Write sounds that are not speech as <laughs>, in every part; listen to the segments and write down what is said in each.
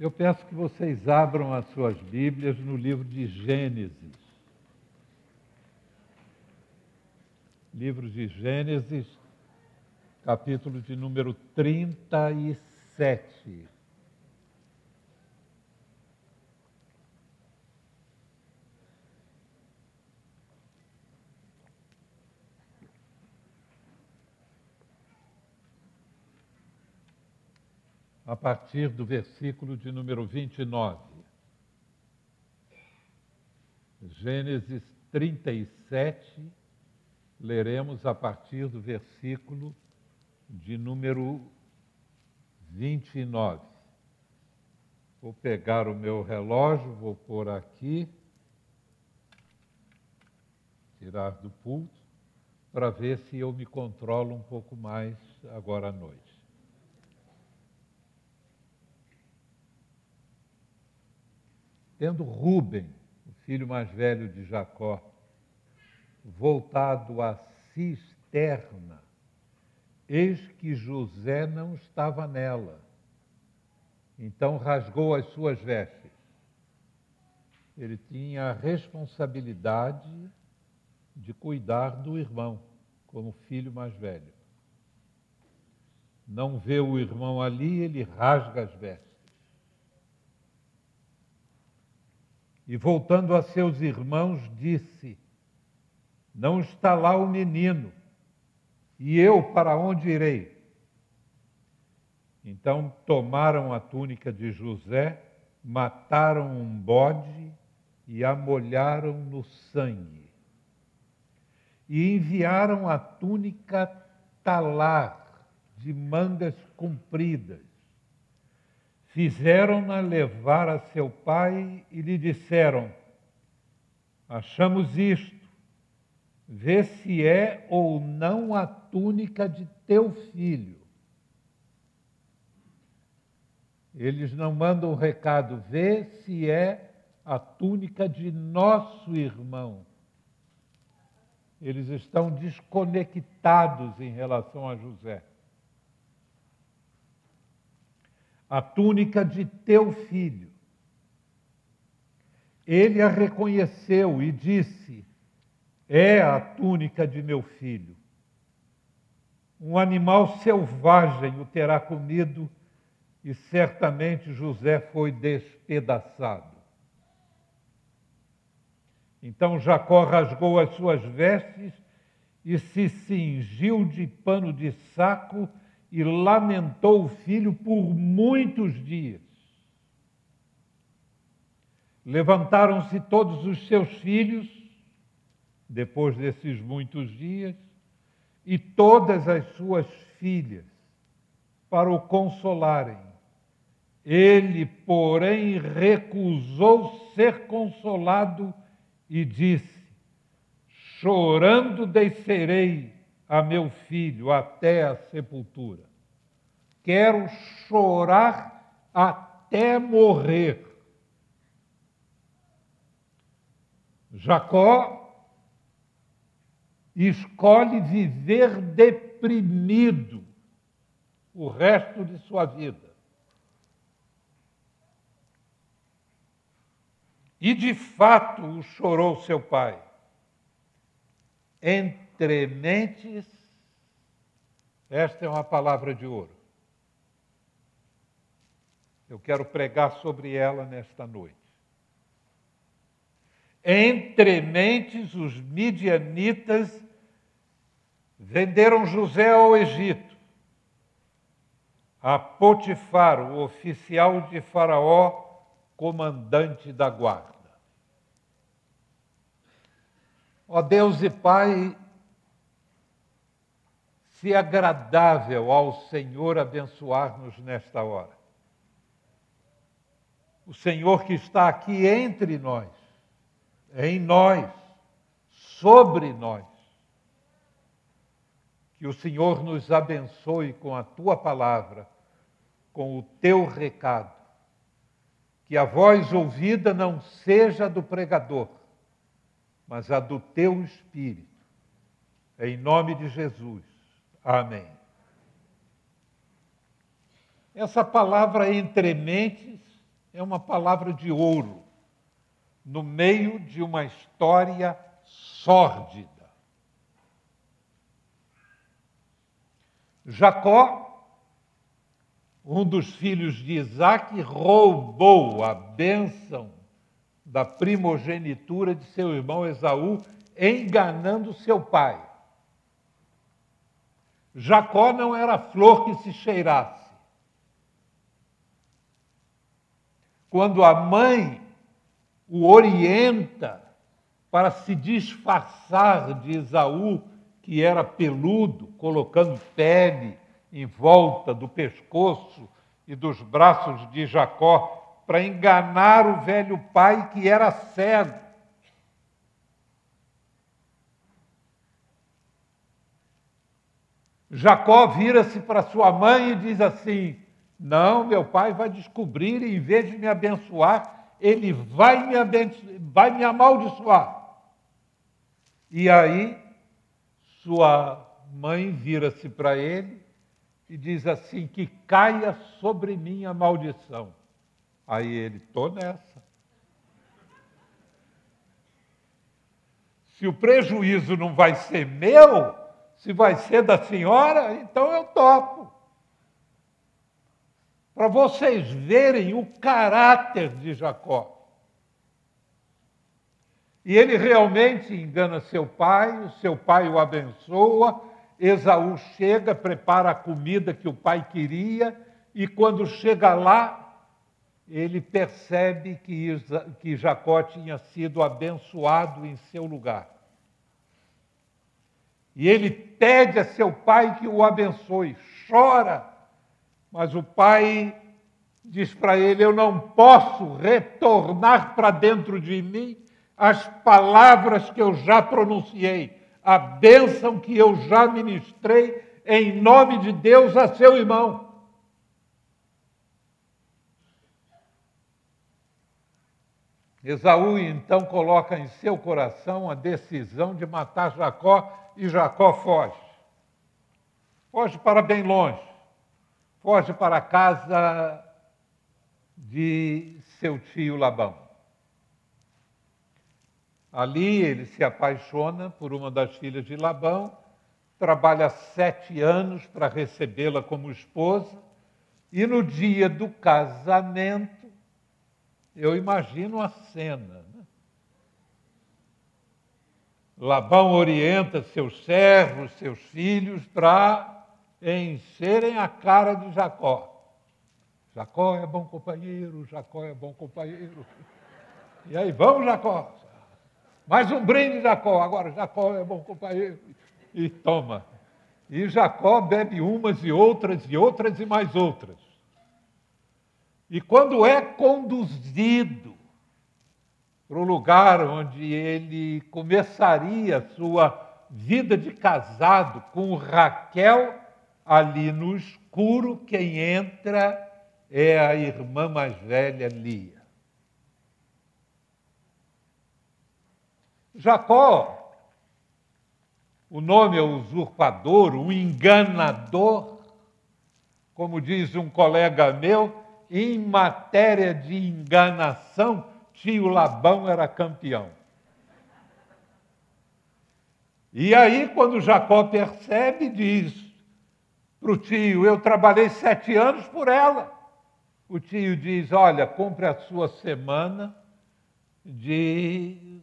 Eu peço que vocês abram as suas Bíblias no livro de Gênesis. Livro de Gênesis, capítulo de número 37. A partir do versículo de número 29. Gênesis 37, leremos a partir do versículo de número 29. Vou pegar o meu relógio, vou pôr aqui, tirar do pulso, para ver se eu me controlo um pouco mais agora à noite. Tendo Ruben, o filho mais velho de Jacó, voltado à cisterna, eis que José não estava nela. Então rasgou as suas vestes. Ele tinha a responsabilidade de cuidar do irmão, como filho mais velho. Não vê o irmão ali, ele rasga as vestes. E voltando a seus irmãos, disse: Não está lá o menino, e eu para onde irei? Então tomaram a túnica de José, mataram um bode e a molharam no sangue. E enviaram a túnica talar, de mangas compridas, Fizeram-na levar a seu pai e lhe disseram: Achamos isto, vê se é ou não a túnica de teu filho. Eles não mandam o recado, vê se é a túnica de nosso irmão. Eles estão desconectados em relação a José. A túnica de teu filho. Ele a reconheceu e disse: É a túnica de meu filho. Um animal selvagem o terá comido e certamente José foi despedaçado. Então Jacó rasgou as suas vestes e se cingiu de pano de saco e lamentou o filho por muitos dias. Levantaram-se todos os seus filhos, depois desses muitos dias, e todas as suas filhas, para o consolarem. Ele, porém, recusou ser consolado e disse: Chorando descerei a meu filho até a sepultura. Quero chorar até morrer. Jacó escolhe viver deprimido o resto de sua vida. E de fato o chorou seu pai. Entre trementes, esta é uma palavra de ouro. Eu quero pregar sobre ela nesta noite. Entre mentes, os midianitas venderam José ao Egito. A Potifar, o oficial de Faraó, comandante da guarda. Ó Deus e Pai, se agradável ao Senhor abençoar-nos nesta hora. O Senhor que está aqui entre nós, em nós, sobre nós. Que o Senhor nos abençoe com a tua palavra, com o teu recado. Que a voz ouvida não seja do pregador, mas a do teu espírito. Em nome de Jesus. Amém. Essa palavra entre mentes é uma palavra de ouro no meio de uma história sórdida. Jacó, um dos filhos de Isaac, roubou a bênção da primogenitura de seu irmão Esaú, enganando seu pai. Jacó não era flor que se cheirasse. Quando a mãe o orienta para se disfarçar de Esaú, que era peludo, colocando pele em volta do pescoço e dos braços de Jacó, para enganar o velho pai que era cego. Jacó vira-se para sua mãe e diz assim: Não, meu pai vai descobrir e em vez de me abençoar, ele vai me, abençoar, vai me amaldiçoar. E aí, sua mãe vira-se para ele e diz assim: Que caia sobre mim a maldição. Aí ele, estou nessa. Se o prejuízo não vai ser meu, se vai ser da senhora, então eu topo. Para vocês verem o caráter de Jacó. E ele realmente engana seu pai, o seu pai o abençoa. Esaú chega, prepara a comida que o pai queria, e quando chega lá, ele percebe que, Jacó tinha sido abençoado em seu lugar. E ele pede a seu pai que o abençoe, chora, mas o pai diz para ele: Eu não posso retornar para dentro de mim as palavras que eu já pronunciei, a bênção que eu já ministrei em nome de Deus a seu irmão. Esaú então coloca em seu coração a decisão de matar Jacó e Jacó foge. Foge para bem longe. Foge para a casa de seu tio Labão. Ali ele se apaixona por uma das filhas de Labão, trabalha sete anos para recebê-la como esposa, e no dia do casamento, eu imagino a cena. Né? Labão orienta seus servos, seus filhos, para encherem a cara de Jacó. Jacó é bom companheiro, Jacó é bom companheiro. E aí, vamos, Jacó. Mais um brinde, Jacó. Agora, Jacó é bom companheiro. E toma. E Jacó bebe umas e outras e outras e mais outras. E quando é conduzido para o lugar onde ele começaria sua vida de casado com Raquel, ali no escuro, quem entra é a irmã mais velha, Lia. Jacó, o nome é usurpador, o enganador, como diz um colega meu, em matéria de enganação, tio Labão era campeão. E aí, quando Jacó percebe, diz para o tio: Eu trabalhei sete anos por ela o tio diz: Olha, compre a sua semana de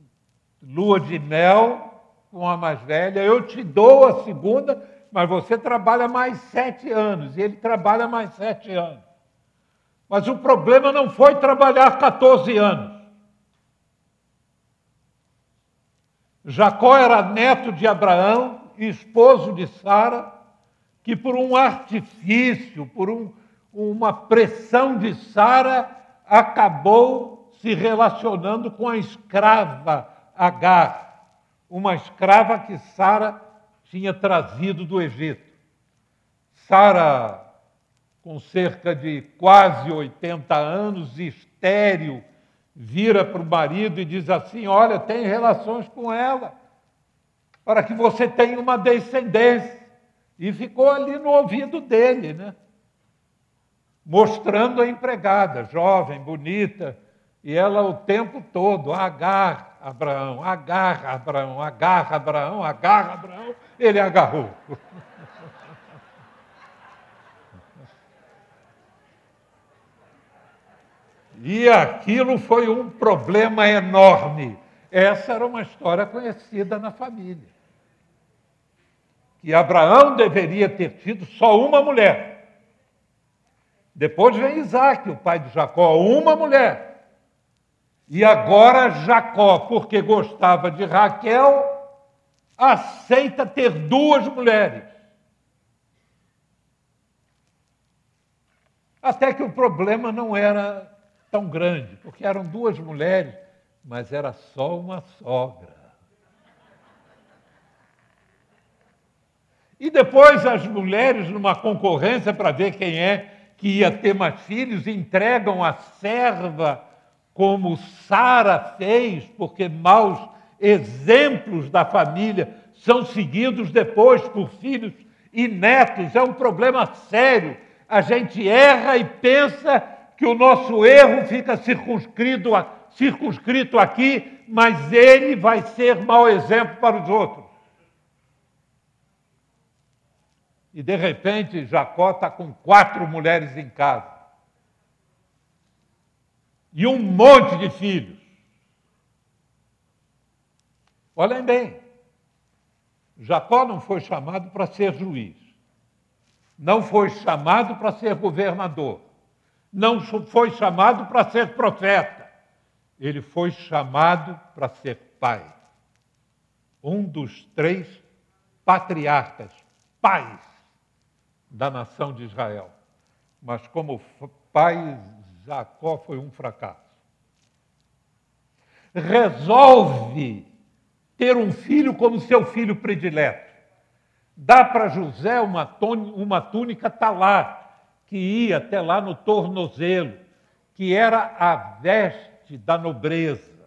lua de mel com a mais velha, eu te dou a segunda, mas você trabalha mais sete anos, e ele trabalha mais sete anos. Mas o problema não foi trabalhar 14 anos. Jacó era neto de Abraão, esposo de Sara, que por um artifício, por um uma pressão de Sara acabou se relacionando com a escrava Agar, uma escrava que Sara tinha trazido do Egito. Sara, com cerca de quase 80 anos, estéril, vira para o marido e diz assim: Olha, tem relações com ela, para que você tenha uma descendência. E ficou ali no ouvido dele, né? mostrando a empregada, jovem, bonita, e ela o tempo todo, agarra Abraão, agarra Abraão, agarra Abraão, agarra Abraão, ele agarrou. E aquilo foi um problema enorme. Essa era uma história conhecida na família. Que Abraão deveria ter tido só uma mulher. Depois vem Isaac, o pai de Jacó, uma mulher. E agora Jacó, porque gostava de Raquel, aceita ter duas mulheres. Até que o problema não era tão grande, porque eram duas mulheres, mas era só uma sogra. E depois as mulheres, numa concorrência para ver quem é que ia ter mais filhos, entregam a serva como Sara fez, porque maus exemplos da família são seguidos depois por filhos e netos. É um problema sério. A gente erra e pensa que o nosso erro fica circunscrito, circunscrito aqui, mas ele vai ser mau exemplo para os outros. E de repente Jacó está com quatro mulheres em casa. E um monte de filhos. Olhem bem, Jacó não foi chamado para ser juiz, não foi chamado para ser governador, não foi chamado para ser profeta, ele foi chamado para ser pai. Um dos três patriarcas, pais da nação de Israel. Mas como pai, Jacó foi um fracasso. Resolve ter um filho como seu filho predileto. Dá para José uma, túnica talar, que ia até lá no tornozelo, que era a veste da nobreza.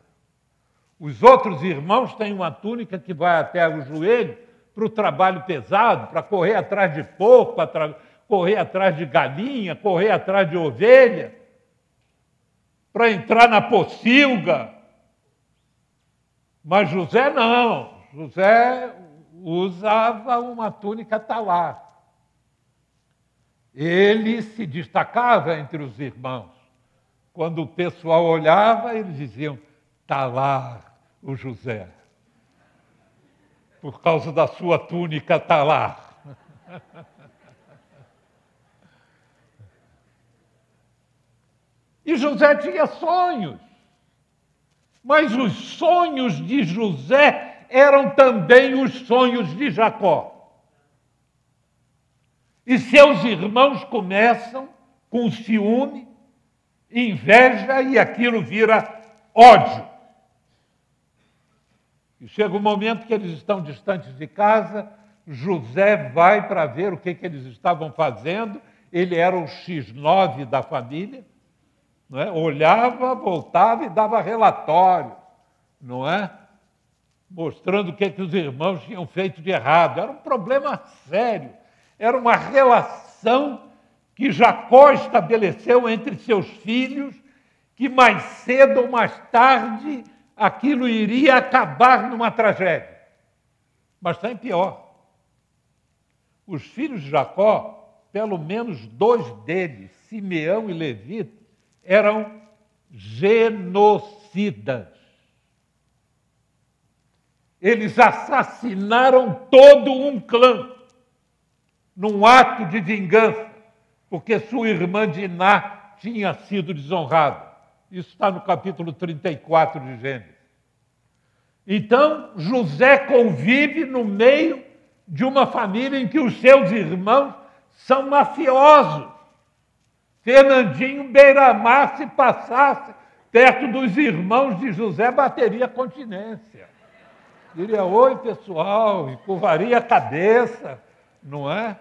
Os outros irmãos têm uma túnica que vai até o joelho para o trabalho pesado, para correr atrás de porco, para correr atrás de galinha, correr atrás de ovelha, para entrar na pocilga. Mas José não. José usava uma túnica talar ele se destacava entre os irmãos. Quando o pessoal olhava, eles diziam: está lá o José. Por causa da sua túnica, está lá. <laughs> E José tinha sonhos. Mas os sonhos de José eram também os sonhos de Jacó. E seus irmãos começam com ciúme, inveja e aquilo vira ódio. E chega um momento que eles estão distantes de casa, José vai para ver o que, que eles estavam fazendo, ele era o X9 da família, não é? olhava, voltava e dava relatório, não é? Mostrando o que, que os irmãos tinham feito de errado. Era um problema sério era uma relação que Jacó estabeleceu entre seus filhos, que mais cedo ou mais tarde aquilo iria acabar numa tragédia. Mas tem pior. Os filhos de Jacó, pelo menos dois deles, Simeão e Levi, eram genocidas. Eles assassinaram todo um clã num ato de vingança, porque sua irmã Diná tinha sido desonrada. Isso está no capítulo 34 de Gênesis. Então, José convive no meio de uma família em que os seus irmãos são mafiosos. Fernandinho Beiramar, se passasse perto dos irmãos de José, bateria continência. Diria, oi pessoal, e curvaria a cabeça, não é?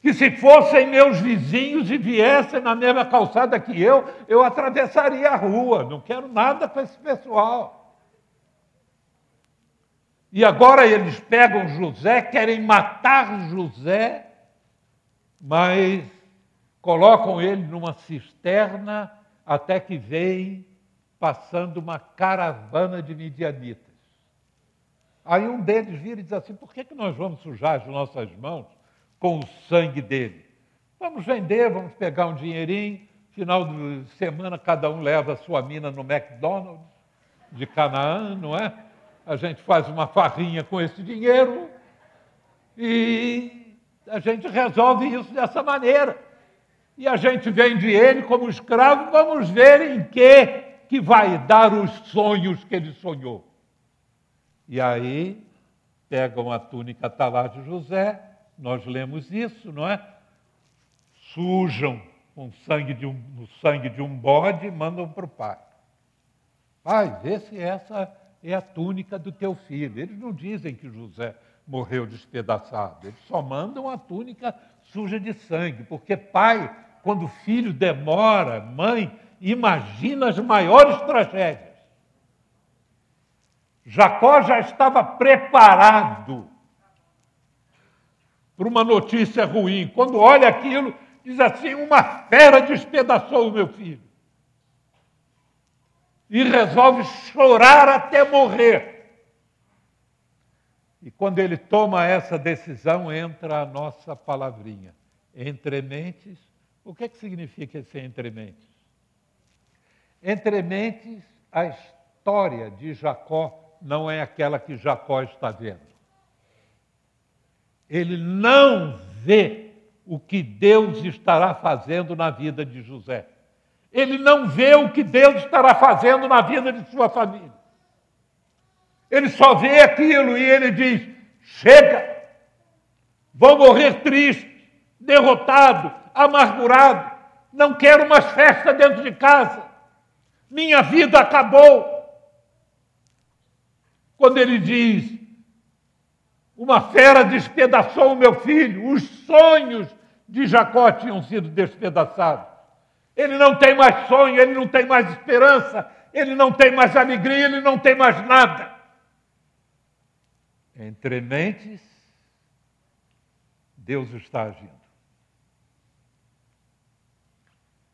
Que se fossem meus vizinhos e viessem na mesma calçada que eu, eu atravessaria a rua. Não quero nada com esse pessoal. E agora eles pegam José, querem matar José mas colocam ele numa cisterna até que vem passando uma caravana de midianitas. Aí um deles vira e diz assim: por que, que nós vamos sujar as nossas mãos com o sangue dele? Vamos vender, vamos pegar um dinheirinho, final de semana cada um leva a sua mina no McDonald's de Canaã, não é? A gente faz uma farrinha com esse dinheiro e a gente resolve isso dessa maneira. E a gente vende ele como escravo, vamos ver em que que vai dar os sonhos que ele sonhou. E aí pegam a túnica talar de José, nós lemos isso, não é? Sujam com sangue de um, no sangue de um bode e mandam para o pai. Pai, vê se essa é a túnica do teu filho. Eles não dizem que José morreu despedaçado, eles só mandam a túnica suja de sangue, porque pai, quando o filho demora, mãe, imagina as maiores tragédias. Jacó já estava preparado para uma notícia ruim. Quando olha aquilo, diz assim: uma fera despedaçou o meu filho e resolve chorar até morrer. E quando ele toma essa decisão, entra a nossa palavrinha. Entre mentes, o que, é que significa esse entre mentes? Entre mentes, a história de Jacó não é aquela que Jacó está vendo. Ele não vê o que Deus estará fazendo na vida de José. Ele não vê o que Deus estará fazendo na vida de sua família. Ele só vê aquilo e ele diz: chega, vou morrer triste, derrotado, amargurado, não quero mais festa dentro de casa, minha vida acabou. Quando ele diz: uma fera despedaçou o meu filho, os sonhos de Jacó tinham sido despedaçados. Ele não tem mais sonho, ele não tem mais esperança, ele não tem mais alegria, ele não tem mais nada. Entre mentes, Deus está agindo.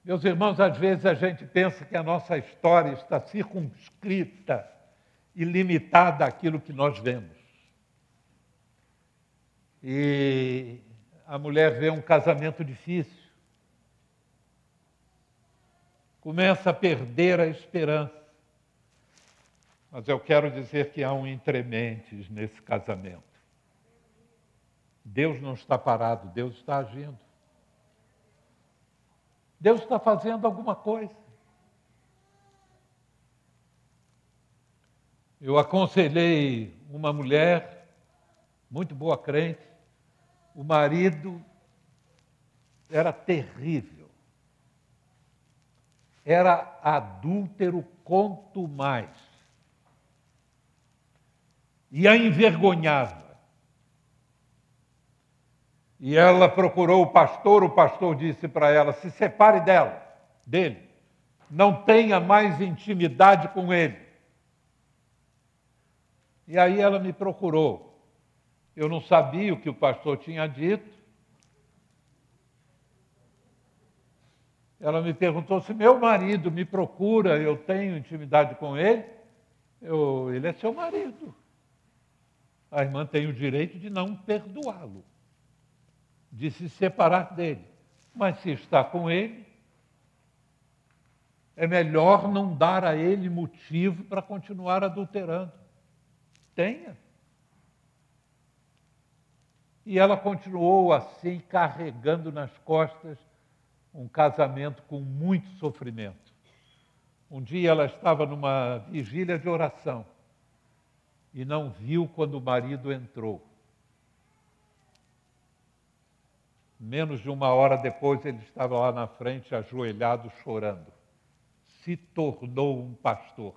Meus irmãos, às vezes a gente pensa que a nossa história está circunscrita e limitada àquilo que nós vemos. E a mulher vê um casamento difícil, começa a perder a esperança. Mas eu quero dizer que há um entrementes nesse casamento. Deus não está parado, Deus está agindo. Deus está fazendo alguma coisa. Eu aconselhei uma mulher, muito boa crente, o marido era terrível era adúltero quanto mais. E a envergonhava. E ela procurou o pastor, o pastor disse para ela: se separe dela, dele, não tenha mais intimidade com ele. E aí ela me procurou. Eu não sabia o que o pastor tinha dito, Ela me perguntou se meu marido me procura, eu tenho intimidade com ele. Eu, ele é seu marido. A irmã tem o direito de não perdoá-lo, de se separar dele. Mas se está com ele, é melhor não dar a ele motivo para continuar adulterando. Tenha. E ela continuou assim, carregando nas costas um casamento com muito sofrimento. Um dia ela estava numa vigília de oração e não viu quando o marido entrou. Menos de uma hora depois ele estava lá na frente, ajoelhado, chorando. Se tornou um pastor.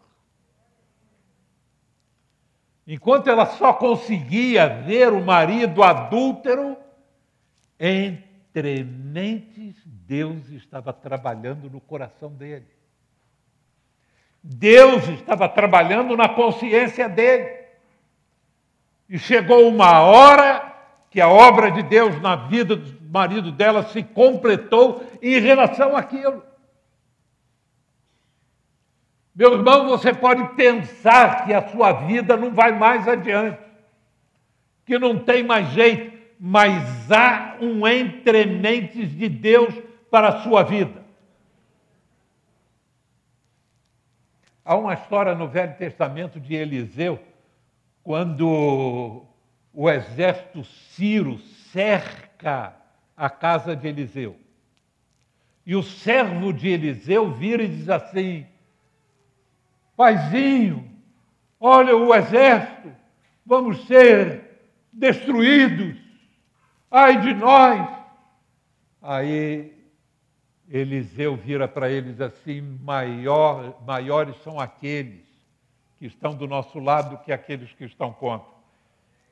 Enquanto ela só conseguia ver o marido adúltero, entre mentes Deus estava trabalhando no coração dele. Deus estava trabalhando na consciência dele. E chegou uma hora que a obra de Deus na vida do marido dela se completou em relação àquilo. Meu irmão, você pode pensar que a sua vida não vai mais adiante, que não tem mais jeito, mas há um entrementes de Deus para a sua vida. Há uma história no Velho Testamento de Eliseu, quando o exército Ciro cerca a casa de Eliseu. E o servo de Eliseu vira e diz assim: Paizinho, olha o exército, vamos ser destruídos, ai de nós. Aí Eliseu vira para eles assim: maior, maiores são aqueles que estão do nosso lado que aqueles que estão contra.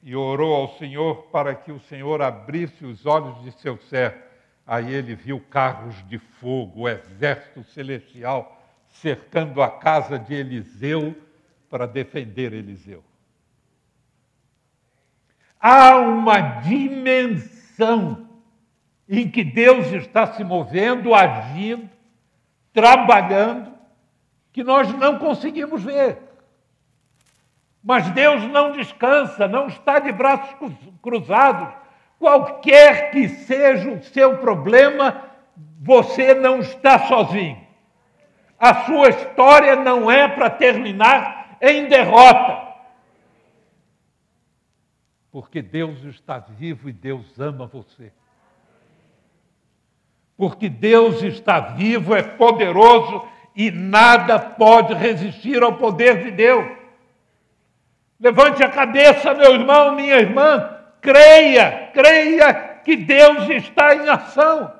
E orou ao Senhor para que o Senhor abrisse os olhos de seu servo. Aí ele viu carros de fogo, o exército celestial cercando a casa de Eliseu para defender Eliseu. Há uma dimensão em que Deus está se movendo, agindo, trabalhando, que nós não conseguimos ver. Mas Deus não descansa, não está de braços cruzados. Qualquer que seja o seu problema, você não está sozinho. A sua história não é para terminar em derrota. Porque Deus está vivo e Deus ama você porque Deus está vivo, é poderoso e nada pode resistir ao poder de Deus. Levante a cabeça, meu irmão, minha irmã, creia, creia que Deus está em ação.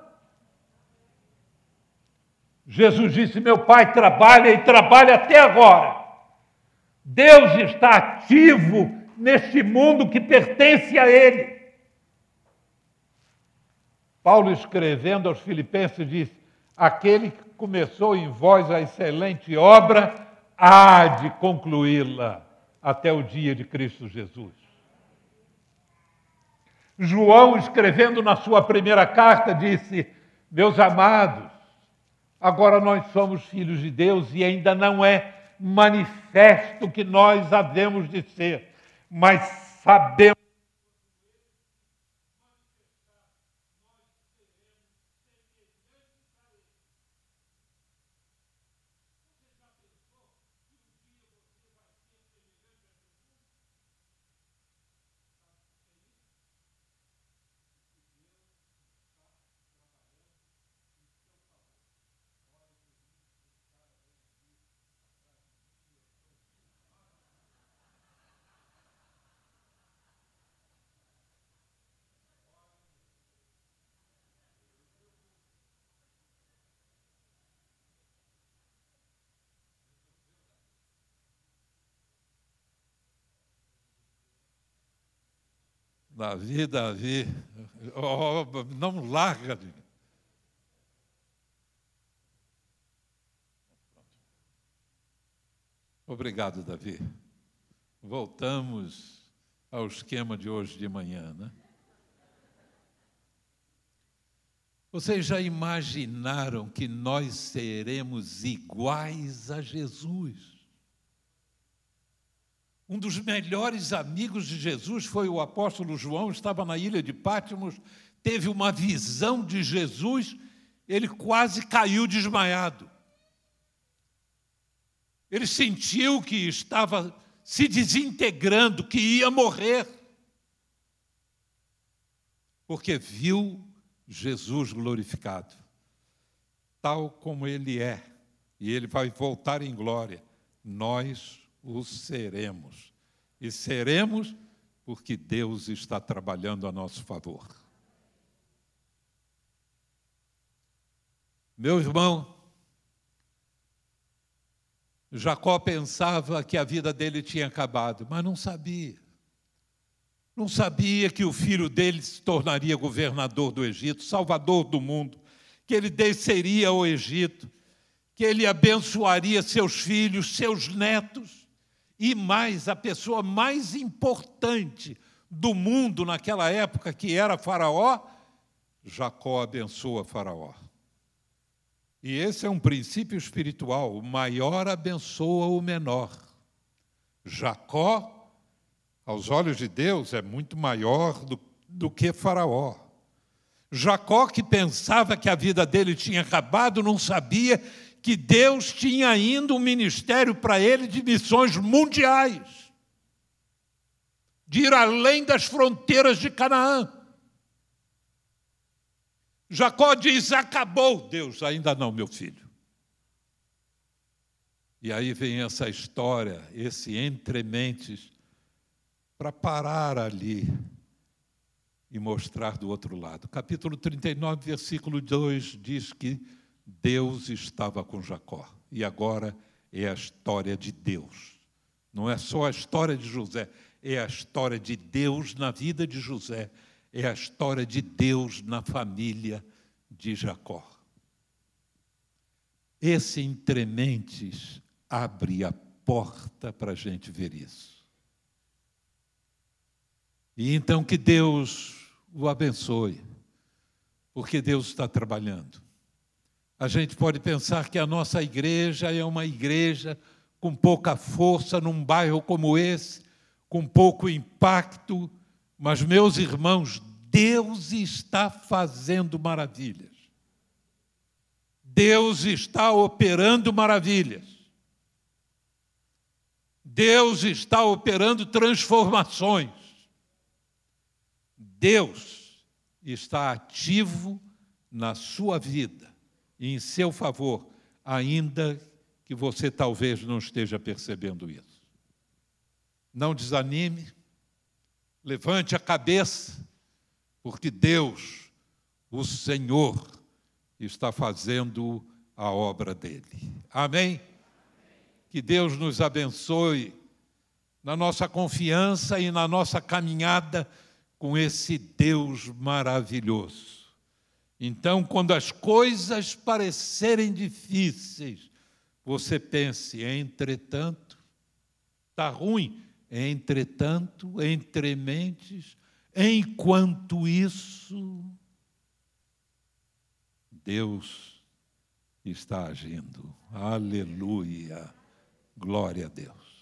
Jesus disse: Meu Pai trabalha e trabalha até agora. Deus está ativo neste mundo que pertence a Ele. Paulo, escrevendo aos Filipenses, diz: Aquele que começou em vós a excelente obra, há de concluí-la até o dia de Cristo Jesus. João, escrevendo na sua primeira carta, disse: Meus amados, agora nós somos filhos de Deus e ainda não é manifesto que nós havemos de ser, mas sabemos Davi, Davi, oh, não larga. Obrigado, Davi. Voltamos ao esquema de hoje de manhã, né? Vocês já imaginaram que nós seremos iguais a Jesus? Um dos melhores amigos de Jesus foi o apóstolo João, estava na ilha de Pátimos, teve uma visão de Jesus, ele quase caiu desmaiado. Ele sentiu que estava se desintegrando, que ia morrer. Porque viu Jesus glorificado, tal como ele é, e ele vai voltar em glória. Nós o seremos. E seremos porque Deus está trabalhando a nosso favor. Meu irmão, Jacó pensava que a vida dele tinha acabado, mas não sabia. Não sabia que o filho dele se tornaria governador do Egito, salvador do mundo, que ele desceria ao Egito, que ele abençoaria seus filhos, seus netos e mais, a pessoa mais importante do mundo naquela época, que era Faraó, Jacó abençoa Faraó. E esse é um princípio espiritual: o maior abençoa o menor. Jacó, aos olhos de Deus, é muito maior do, do que Faraó. Jacó, que pensava que a vida dele tinha acabado, não sabia que Deus tinha ainda um ministério para ele de missões mundiais, de ir além das fronteiras de Canaã. Jacó diz: Acabou, Deus, ainda não, meu filho. E aí vem essa história, esse entrementes, para parar ali e mostrar do outro lado. Capítulo 39, versículo 2 diz que Deus estava com Jacó. E agora é a história de Deus. Não é só a história de José, é a história de Deus na vida de José é a história de Deus na família de Jacó. Esse entrementes abre a porta para a gente ver isso. E então que Deus o abençoe, porque Deus está trabalhando. A gente pode pensar que a nossa igreja é uma igreja com pouca força num bairro como esse, com pouco impacto, mas, meus irmãos, Deus está fazendo maravilhas. Deus está operando maravilhas. Deus está operando transformações. Deus está ativo na sua vida em seu favor, ainda que você talvez não esteja percebendo isso. Não desanime, levante a cabeça porque Deus, o Senhor, está fazendo a obra dele. Amém? Que Deus nos abençoe na nossa confiança e na nossa caminhada com esse Deus maravilhoso. Então, quando as coisas parecerem difíceis, você pense, entretanto, está ruim, entretanto, entre mentes, Enquanto isso, Deus está agindo. Aleluia. Glória a Deus.